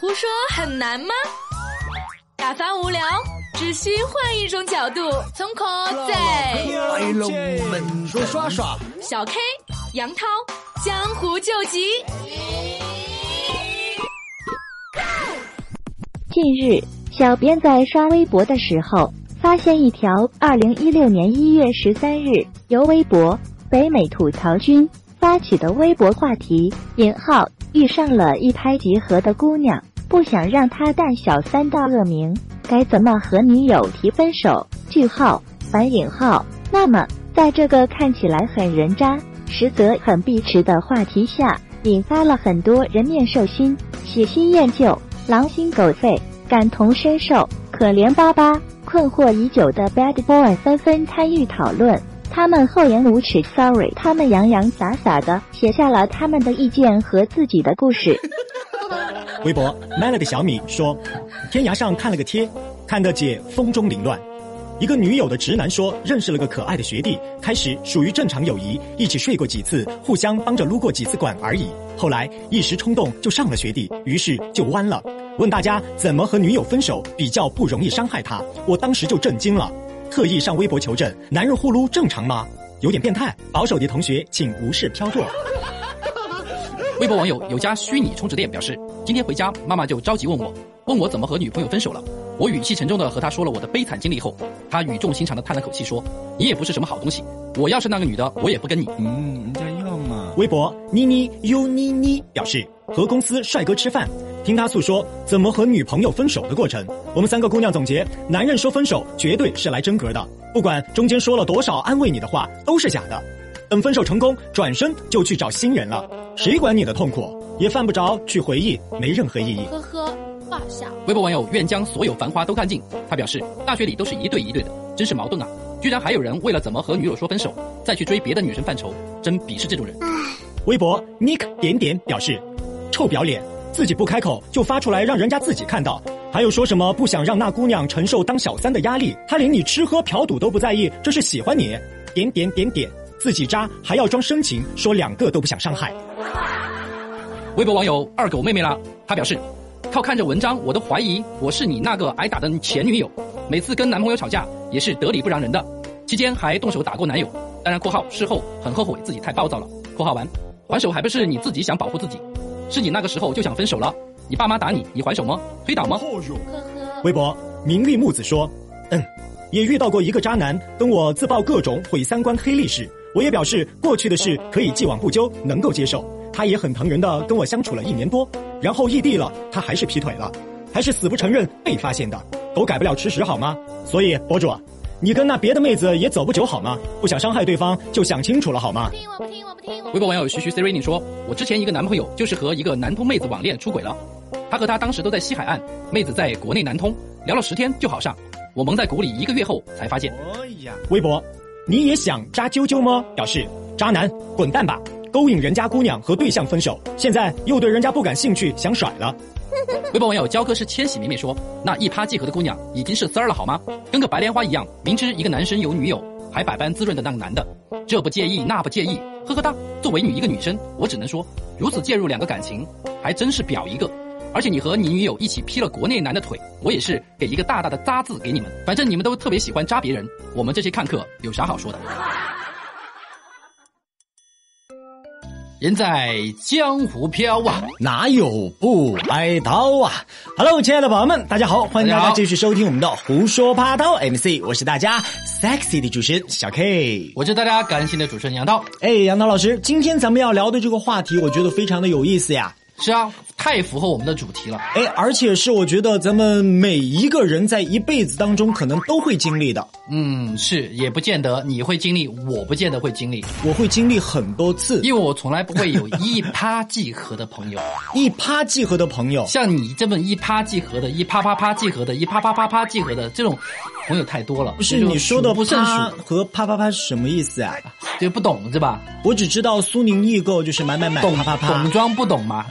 胡说很难吗？打发无聊，只需换一种角度，从口在快乐们说耍耍，小 K、杨涛，江湖救急。近日，小编在刷微博的时候，发现一条二零一六年一月十三日由微博北美吐槽君发起的微博话题“引号遇上了一拍即合的姑娘”。不想让他带小三道恶名，该怎么和女友提分手？句号反引号。那么，在这个看起来很人渣，实则很碧池的话题下，引发了很多人面兽心、喜新厌旧、狼心狗肺、感同身受、可怜巴巴、困惑已久的 bad boy 纷纷参与讨论。他们厚颜无耻，sorry，他们洋洋洒洒的写下了他们的意见和自己的故事。微博 melody 小米说，天涯上看了个贴，看得姐风中凌乱。一个女友的直男说，认识了个可爱的学弟，开始属于正常友谊，一起睡过几次，互相帮着撸过几次管而已。后来一时冲动就上了学弟，于是就弯了。问大家怎么和女友分手比较不容易伤害她？我当时就震惊了，特意上微博求证，男人呼噜正常吗？有点变态，保守的同学请无视飘过。微博网友有家虚拟充值店表示，今天回家，妈妈就着急问我，问我怎么和女朋友分手了。我语气沉重的和她说了我的悲惨经历后，她语重心长的叹了口气说：“你也不是什么好东西，我要是那个女的，我也不跟你。”嗯，人家要嘛。微博妮妮 u 妮妮表示，和公司帅哥吃饭，听他诉说怎么和女朋友分手的过程。我们三个姑娘总结，男人说分手绝对是来真格的，不管中间说了多少安慰你的话，都是假的。等分手成功，转身就去找新人了。谁管你的痛苦？也犯不着去回忆，没任何意义。呵呵，画下。微博网友愿将所有繁花都看尽。他表示，大学里都是一对一对的，真是矛盾啊！居然还有人为了怎么和女友说分手，再去追别的女生犯愁，真鄙视这种人。微博 Nick 点点表示，臭不要脸，自己不开口就发出来让人家自己看到，还有说什么不想让那姑娘承受当小三的压力，他连你吃喝嫖赌都不在意，这是喜欢你？点点点点。自己渣还要装深情，说两个都不想伤害。微博网友二狗妹妹啦，她表示，靠看着文章我都怀疑我是你那个挨打的前女友，每次跟男朋友吵架也是得理不饶人的，期间还动手打过男友，当然（括号事后很后悔自己太暴躁了）。括号完，还手还不是你自己想保护自己，是你那个时候就想分手了，你爸妈打你，你还手吗？推倒吗？呵呵。微博名利木子说，嗯，也遇到过一个渣男跟我自曝各种毁三观黑历史。我也表示过去的事可以既往不咎，能够接受。他也很疼人的跟我相处了一年多，然后异地了，他还是劈腿了，还是死不承认被发现的。狗改不了吃屎好吗？所以博主，你跟那别的妹子也走不久好吗？不想伤害对方就想清楚了好吗？不听我不听我不听。微博网友徐徐 Serrini 说，我之前一个男朋友就是和一个南通妹子网恋出轨了，他和她当时都在西海岸，妹子在国内南通，聊了十天就好上，我蒙在鼓里一个月后才发现。哎呀，微博。你也想扎啾啾吗？表示渣男滚蛋吧！勾引人家姑娘和对象分手，现在又对人家不感兴趣，想甩了。微博网友焦哥是千禧绵绵说，那一拍即合的姑娘已经是丝儿了好吗？跟个白莲花一样，明知一个男生有女友，还百般滋润的那个男的，这不介意那不介意，呵呵哒。作为女一个女生，我只能说，如此介入两个感情，还真是表一个。而且你和你女友一起劈了国内男的腿，我也是给一个大大的渣字给你们。反正你们都特别喜欢扎别人，我们这些看客有啥好说的？人在江湖飘啊，哪有不挨刀啊？Hello，亲爱的宝宝们，大家好，欢迎大家继续收听我们的胡说八道 MC，我是大家 sexy 的主持人小 K，我是大家感性的主持人杨涛。哎，杨涛老师，今天咱们要聊的这个话题，我觉得非常的有意思呀。是啊。太符合我们的主题了，哎，而且是我觉得咱们每一个人在一辈子当中可能都会经历的。嗯，是，也不见得你会经历，我不见得会经历，我会经历很多次，因为我从来不会有一拍即合的朋友，一拍即合的朋友，像你这么一拍即合的，一啪啪啪即合的，一啪啪啪啪即合的这种朋友太多了。不是你说的不啪和啪啪啪是什么意思啊？就不懂是吧？我只知道苏宁易购就是买买买，懂啪啪啪，懂装不懂吗？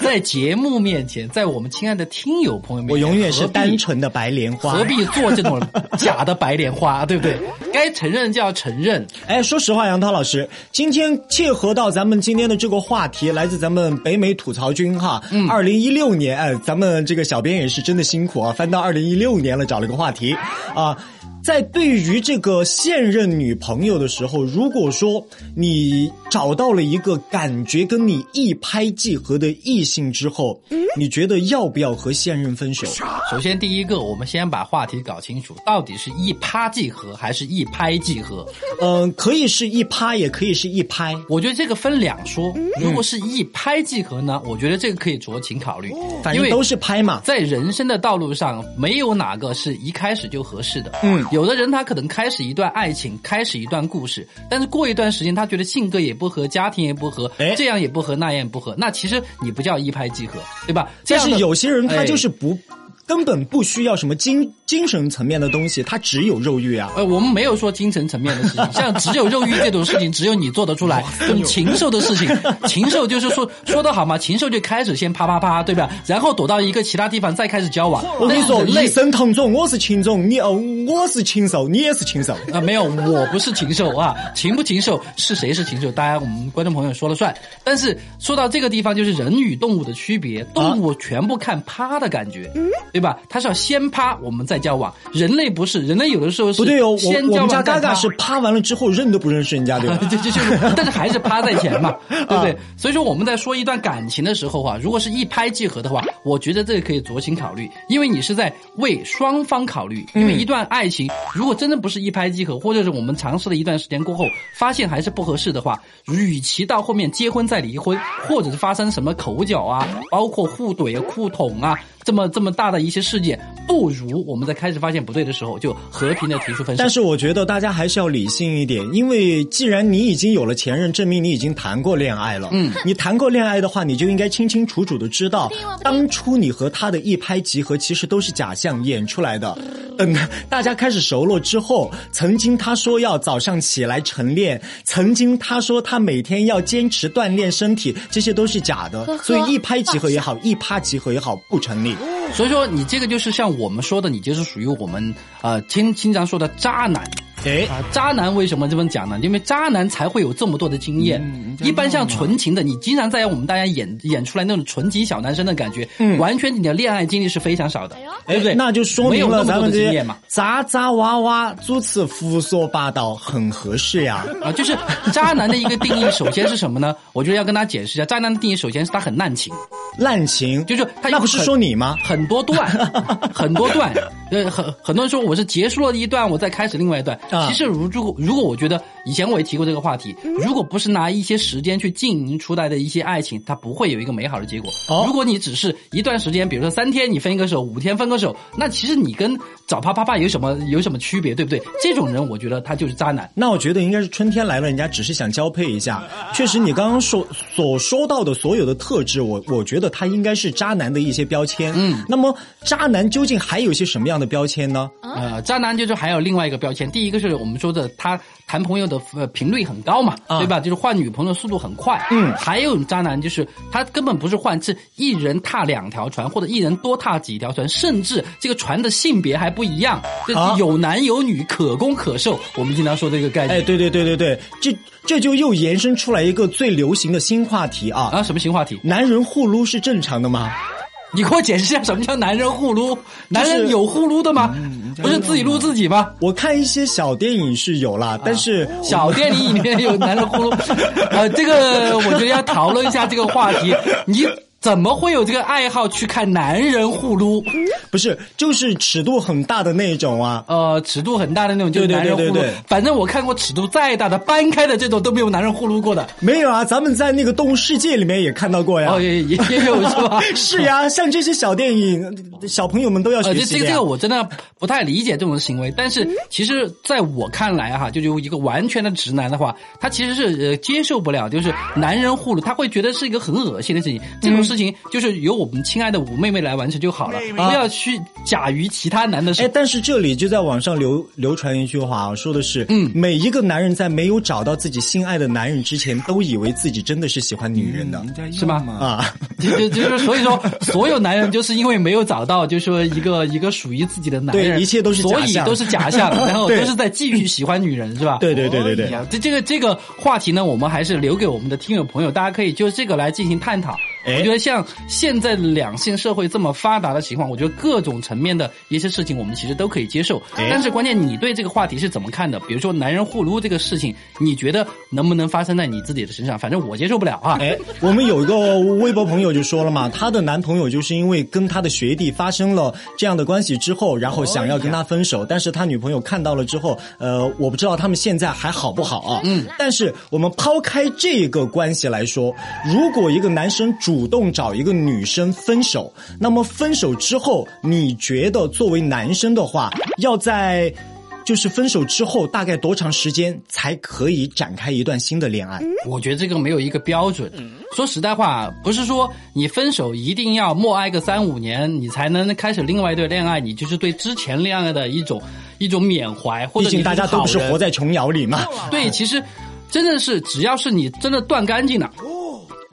在 在节目面前，在我们亲爱的听友朋友面前，我永远是单纯的白莲花。何必做这种假的白莲花，对不对？该承认就要承认。哎，说实话，杨涛老师，今天切合到咱们今天的这个话题，来自咱们北美吐槽君哈。嗯，二零一六年，哎，咱们这个小编也是真的辛苦啊，翻到二零一六年了，找了个话题啊。在对于这个现任女朋友的时候，如果说你找到了一个感觉跟你一拍即合的异性之后，你觉得要不要和现任分手？首先，第一个，我们先把话题搞清楚，到底是一拍即合还是一拍即合？嗯、可以是一趴，也可以是一拍。我觉得这个分两说。如果是一拍即合呢，我觉得这个可以酌情考虑，因为反正都是拍嘛。在人生的道路上，没有哪个是一开始就合适的。嗯有的人他可能开始一段爱情，开始一段故事，但是过一段时间，他觉得性格也不合，家庭也不合哎，这样也不合，那样也不合，那其实你不叫一拍即合，对吧？但是有些人他哎就是不，根本不需要什么精精神层面的东西，它只有肉欲啊。呃，我们没有说精神层面的事情，像只有肉欲这种事情，只有你做得出来。这种禽兽的事情，禽兽就是说说的好嘛，禽兽就开始先啪啪啪，对吧？然后躲到一个其他地方再开始交往。我跟你说，一生同种，我是禽种，你哦，我是禽兽，你也是禽兽。啊，没有，我不是禽兽啊，禽不禽兽是谁是禽兽，大家我们观众朋友说了算。但是说到这个地方，就是人与动物的区别，动物全部看趴的感觉，对吧？他是要先趴，我们再交往，人类不是，人类有的时候是不对哦，我先交我们家往再趴嘎嘎是趴完了之后认都不认识人家，对吧？就就就是，但是还是趴在前嘛，对不对？所以说我们在说一段感情的时候啊，如果是一拍即合的话，我觉得这个可以酌情考虑，因为你是在为双方考虑。因为一段爱情如果真的不是一拍即合，或者是我们尝试了一段时间过后发现还是不合适的话，与其到后面结婚再离婚，或者是发生什么口角啊，包括互怼啊、互捅啊。这么这么大的一些事件，不如我们在开始发现不对的时候，就和平的提出分手。但是我觉得大家还是要理性一点，因为既然你已经有了前任，证明你已经谈过恋爱了。嗯，你谈过恋爱的话，你就应该清清楚楚的知道，当初你和他的一拍即合，其实都是假象演出来的。等大家开始熟络之后，曾经他说要早上起来晨练，曾经他说他每天要坚持锻炼身体，这些都是假的。所以一拍即合也好，一趴即合也好，不成立。所以说，你这个就是像我们说的，你就是属于我们呃经经常说的渣男。哎，啊，渣男为什么这么讲呢？因为渣男才会有这么多的经验。一般像纯情的，你经常在我们大家演演出来那种纯情小男生的感觉，嗯，完全你的恋爱经历是非常少的，对不对？那就说明了没有那么多咱们这些的经验嘛。渣渣娃娃主持胡说八道很合适呀。啊，就是渣男的一个定义，首先是什么呢？我觉得要跟大家解释一下，渣男的定义首先是他很滥情，滥情，就是他有那不是说你吗？很多段，很多段，呃，很很多人说我是结束了一段，我再开始另外一段。啊其实如如果如果我觉得以前我也提过这个话题，如果不是拿一些时间去经营出来的一些爱情，它不会有一个美好的结果。哦如果你只是一段时间，比如说三天你分一个手，五天分个手，那其实你跟找啪啪啪有什么有什么区别，对不对？这种人我觉得他就是渣男。那我觉得应该是春天来了，人家只是想交配一下。确实，你刚刚说所说到的所有的特质，我我觉得他应该是渣男的一些标签。嗯，那么渣男究竟还有一些什么样的标签呢？呃，渣男就是还有另外一个标签，第一个是我们说的他谈朋友的呃频率很高嘛，啊对吧？就是换女朋友的速度很快。嗯还有渣男就是他根本不是换，是一人踏两条船，或者一人多踏几条船，甚至这个船的性别还不一样，就啊是有男有女，可攻可受。我们经常说这个概念。哎，对对对对对，这这就又延伸出来一个最流行的新话题啊！啊，什么新话题？男人互撸是正常的吗？你给我解释一下什么叫男人互撸？男人有互撸的吗？嗯不是自己撸自己吗？我看一些小电影是有啦，但是小电影里面有男人互撸，呃，这个我觉得要讨论一下这个话题。你怎么会有这个爱好去看男人互撸？不是就是尺度很大的那一种啊。呃，尺度很大的那种就是男人互撸。对对对反正我看过尺度再大的搬开的这种都没有男人互撸过的。没有啊，咱们在那个动物世界里面也看到过呀。哦，也也也有是吧？是呀，像这些小电影，小朋友们都要呃，学习这这个这个我真的不太理解这种行为，但是其实在我看来哈，就就一个完全的直男的话，他其实是呃接受不了，就是男人互撸，他会觉得是一个很恶心的事情。这种事情就是由我们亲爱的五妹妹来完成就好了，不要去假于其他男的手哎，。但是这里就在网上流流传一句话啊，说的是，嗯，每一个男人在没有找到自己心爱的男人之前，都以为自己真的是喜欢女人的，是吗？啊，就就就是所以说，所有男人就是因为没有找到，就是说一个一个属于自己的男人，对一切都是假所以都是假象，然后对都是在继续喜欢女人，是吧？对对对对对这这个这个话题呢，我们还是留给我们的听友朋友，大家可以就这个来进行探讨。哎我觉得像现在两性社会这么发达的情况，我觉得各种层面的一些事情，我们其实都可以接受。哎但是关键你对这个话题是怎么看的？比如说男人互撸这个事情，你觉得能不能发生在你自己的身上？反正我接受不了啊。哎，我们有一个微博朋友就说了嘛，她的男朋友就是因为跟他的学弟发生了这样的关系之后，然后想要跟他分手，但是他女朋友看到了之后，呃，我不知道他们现在还好不好啊。嗯，但是我们抛开这个关系来说，如果一个男生主动找一个女生分手，那么分手之后，你觉得作为男生的话，要在就是分手之后大概多长时间才可以展开一段新的恋爱？我觉得这个没有一个标准。说实在话，不是说你分手一定要默哀个三五年，你才能开始另外一段恋爱，你就是对之前恋爱的一种一种缅怀，或毕竟大家都不是活在琼瑶里嘛。对，其实真的是只要是你真的断干净了。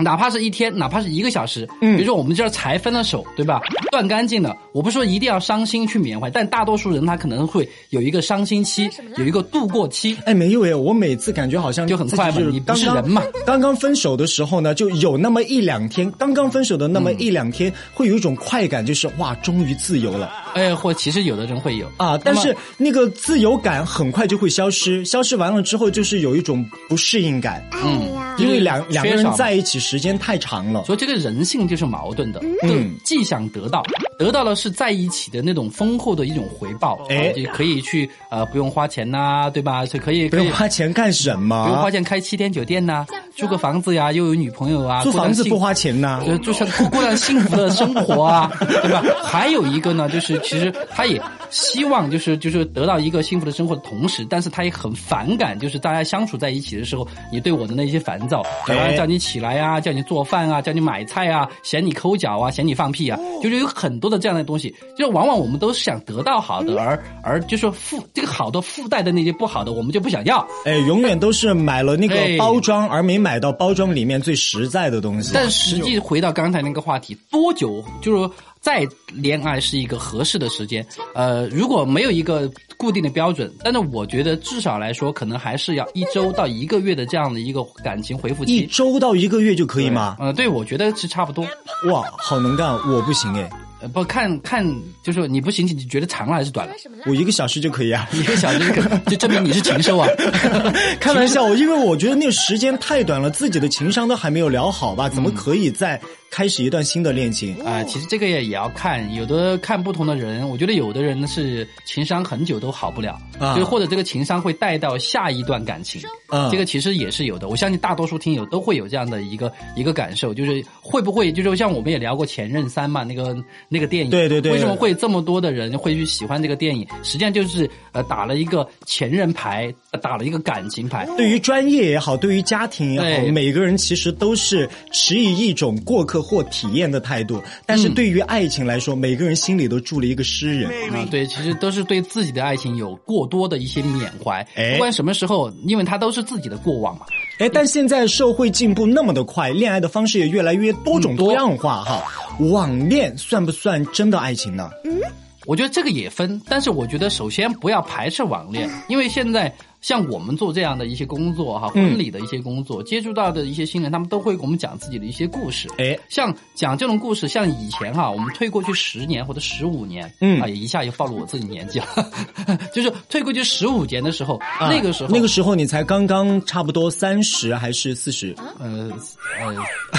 哪怕是一天，哪怕是一个小时，嗯比如说我们这儿才分了手，对吧？断干净了，我不是说一定要伤心去缅怀，但大多数人他可能会有一个伤心期，有一个度过期。哎，没有哎，我每次感觉好像就很快嘛你不是人嘛。刚刚分手的时候呢，就有那么一两天，刚刚分手的那么一两天，会有一种快感，就是哇，终于自由了哎，或其实有的人会有啊！但是那个自由感很快就会消失，消失完了之后，就是有一种不适应感，嗯，因为两两个人在一起时间太长了。所以这个人性就是矛盾的，嗯既想得到，得到了是在一起的那种丰厚的一种回报，哎啊就可以去呃不用花钱呐、对吧？是可以可以不用花钱干什么不用花？钱开七天酒店呐、租个房子呀，又有女朋友啊，租房子不花钱呐？呃，就像过过上幸福的生活啊，对吧？还有一个呢，就是其实他也希望就是就是得到一个幸福的生活的同时，但是他也很反感，就是大家相处在一起的时候，你对我的那些烦躁，比哎叫你起来啊，叫你做饭啊，叫你买菜啊，嫌你抠脚啊，嫌你放屁啊，就是有很多的这样的东西，就是往往我们都是想得到好的，而而就是附这个好的附带的那些不好的，我们就不想要。哎，永远都是买了那个哎包装，而没买到包装里面最实在的东西。但实际回到刚才那个话题，多久就是说再恋爱是一个合适的时间？呃，如果没有一个固定的标准，但是我觉得至少来说，可能还是要一周到一个月的这样的一个感情回复期。一周到一个月就可以吗？呃，对，我觉得是差不多。哇，好能干，我不行哎，呃，不看看，就是你不行，你觉得长了还是短了？我一个小时就可以啊。一个小时可就证明你是禽兽啊！开玩笑，因为我觉得那个时间太短了，自己的情商都还没有聊好吧，怎么可以再开始一段新的恋情？啊、其实这个也也要看，有的看不同的人，我觉得有的人呢是情商很久都好不了，啊就或者这个情商会带到下一段感情，啊这个其实也是有的。我相信大多数听友都会有这样的一个一个感受，就是会不会就是像我们也聊过《前任三》嘛，那个那个电影，对对对为什么会这么多的人会去喜欢这个电影？实际上就是呃打了一个前任牌，呃打了一个感情牌。对于专业也好，对于家庭也好，每个人其实都是持以一种过客或体验的态度。但是对于爱情来说，每个人心里都住了一个诗人。啊，对，其实都是对自己的爱情有过多的一些缅怀，哎不管什么时候，因为它都是自己的过往嘛。哎，但现在社会进步那么的快，恋爱的方式也越来越多种多样化哈。网恋算不算真的爱情呢？嗯我觉得这个也分，但是我觉得首先不要排斥网恋，因为现在像我们做这样的一些工作哈，婚礼的一些工作，接触到的一些新人，他们都会给我们讲自己的一些故事。哎，像讲这种故事，像以前哈，我们退过去十年或者十五年，嗯啊，一下就暴露我自己年纪了，就是退过去十五年的时候，啊那个时候，那个时候你才刚刚差不多三十还是四十？呃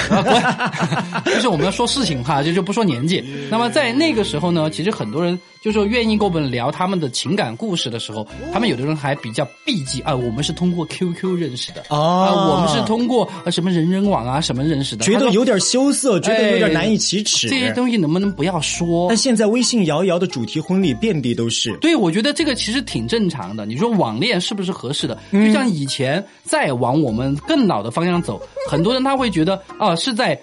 就是我们要说事情哈，就就不说年纪。那么在那个时候呢，其实很多人就说愿意跟我们聊他们的情感故事的时候，他们有的人还比较避忌啊，我们是通过 QQ 认识的哦啊，我们是通过呃什么人人网啊什么认识的，觉得有点羞涩，觉得有点哎难以启齿。这些东西能不能不要说但？现在微信摇一摇的主题婚礼遍地都是。对，我觉得这个其实挺正常的。你说网恋是不是合适的？嗯就像以前再往我们更老的方向走，很多人他会觉得啊、是在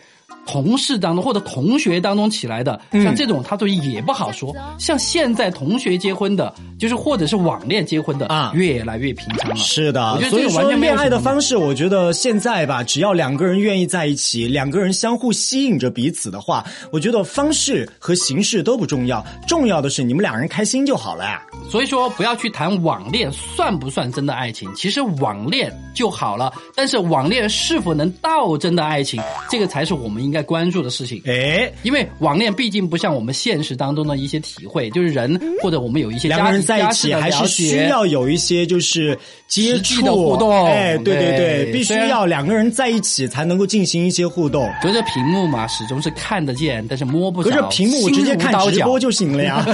同事当中或者同学当中起来的，嗯像这种他对也不好说。像现在同学结婚的，就是或者是网恋结婚的啊越来越平常了。是的我觉，得所以说恋爱的方式，我觉得现在吧，只要两个人愿意在一起，两个人相互吸引着彼此的话，我觉得方式和形式都不重要，重要的是你们两人开心就好了呀。所以说，不要去谈网恋算不算真的爱情，其实网恋就好了。但是网恋是否能到真的爱情，这个才是我们应该关注的事情。哎，因为网恋毕竟不像我们现实当中的一些体会，就是人或者我们有一些两个人在一起还是需。要有一些就是接触的互动哎，对对对对，必须要两个人在一起才能够进行一些互动。隔着屏幕嘛，始终是看得见，但是摸不着。隔着屏幕直接看直播就行了呀。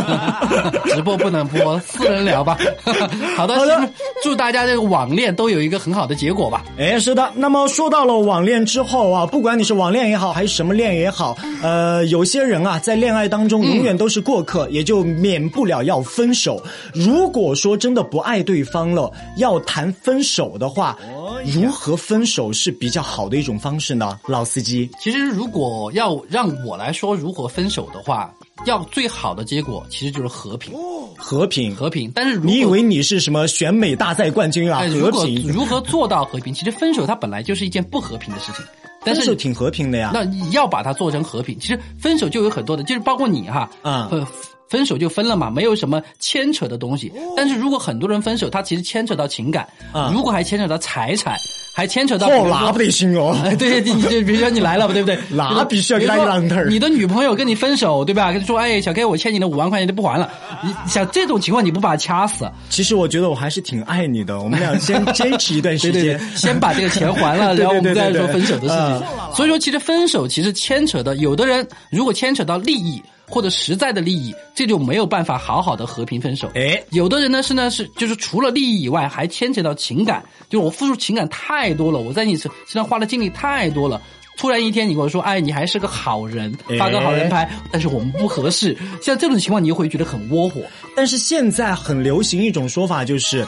直播不能播，私人聊吧。好的，好的祝大家这个网恋都有一个很好的结果吧。哎，是的。那么说到了网恋之后啊，不管你是网恋也好，还是什么恋也好，呃，有些人啊，在恋爱当中永远都是过客，也就免不了要分手。如果说真的不爱对方了，要谈分手的话，如何分手是比较好的一种方式呢？老司机，其实如果要让我来说如何分手的话，要最好的结果其实就是和平，和平。和平。但是如果你以为你是什么选美大赛冠军啊？哎，和平，如何做到和平？其实分手它本来就是一件不和平的事情，但是分手挺和平的呀。那你要把它做成和平。其实分手就有很多的，就是包括你哈，啊呃，分手就分了嘛，没有什么牵扯的东西。但是如果很多人分手，他其实牵扯到情感，嗯如果还牵扯到财产，还牵扯到，哦那不得行哦。对，对，你就比如说你来了，对不对？那必须要给他一榔头你的女朋友跟你分手，对吧？跟你说，哎，小 K，我欠你的五万块钱就不还了。你想这种情况，你不把他掐死？其实我觉得我还是挺爱你的，我们俩先坚持一段时间 对对对，，先把这个钱还了，然后我们再说分手的事嗯情。所以说，其实分手其实牵扯的，有的人如果牵扯到利益或者实在的利益，这就没有办法好好的和平分手。哎有的人呢是呢是就是除了利益以外，还牵扯到情感，就是我付出情感太多了，我在你身身上花的精力太多了。突然一天，你跟我说，哎，你还是个好人，发个好人牌，但是我们不合适。像这种情况，你又会觉得很窝火。但是现在很流行一种说法，就是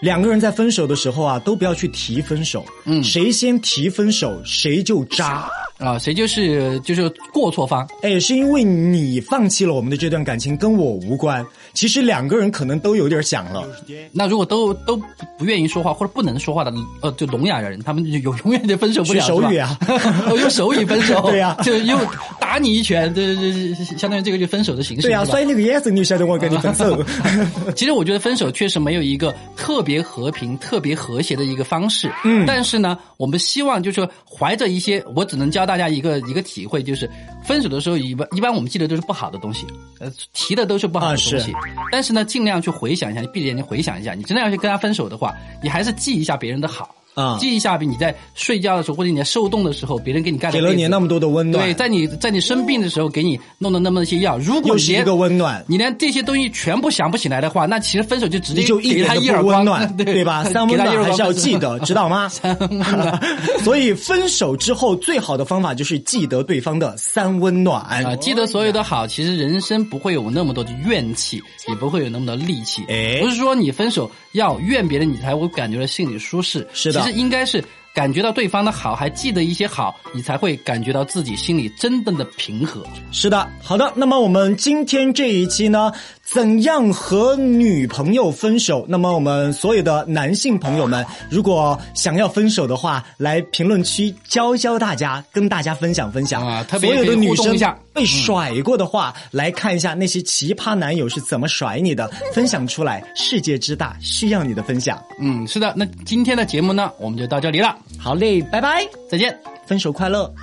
两个人在分手的时候啊，都不要去提分手，嗯，谁先提分手谁就渣。啊，谁就是就是过错方，哎，是因为你放弃了我们的这段感情，跟我无关。其实两个人可能都有点想了。那如果都都不不愿意说话或者不能说话的，呃，就聋哑人，他们就有永远就分手不了，学手语啊是吧 哦用手语分手，对呀就又打你一拳，这这这相当于这个就分手的形式，对呀、所以那个眼神你晓得我跟你分手。其实我觉得分手确实没有一个特别和平、特别和谐的一个方式。嗯，但是呢，我们希望就是说怀着一些，我只能教大家一个一个体会，就是分手的时候一般一般我们记得都是不好的东西，呃，提的都是不好的啊东西。但是呢，尽量去回想一下，你闭着眼睛回想一下，你真的要去跟他分手的话，你还是记一下别人的好。啊记一下比你在睡觉的时候或者你在受冻的时候，别人给你盖的给了你那么多的温暖对，在你在你生病的时候给你弄的那么些药，如果连又是一个温暖你连这些东西全部想不起来的话，那其实分手就直接就一点都一温暖，对对吧？三温暖还是要记得，知道吗？三温暖 所以分手之后最好的方法就是记得对方的三温暖。啊，记得所有的好，其实人生不会有那么多的怨气，也不会有那么多戾气。哎不是说你分手要怨别人，你才会感觉到心里舒适。是的其实应该是感觉到对方的好，还记得一些好，你才会感觉到自己心里真正的平和。是的，好的。那么我们今天这一期呢，怎样和女朋友分手？那么我们所有的男性朋友们，如果想要分手的话，来评论区教教大家，跟大家分享分享啊特别所有的女生被甩过的话，来看一下那些奇葩男友是怎么甩你的，分享出来。世界之大，需要你的分享。嗯，是的。那今天的节目呢，我们就到这里了，好嘞，拜拜，再见。分手快乐。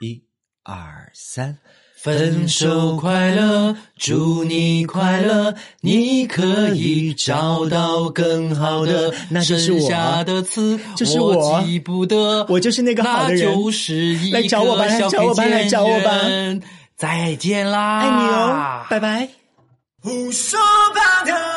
一、二、三。分手快乐，祝你快乐，你可以找到更好的。那就是我剩下的词就是我我记不得，我就是那个好的人那就是一来找我吧来小找我吧来找我吧再见啦，爱你哦，拜拜。胡说八道。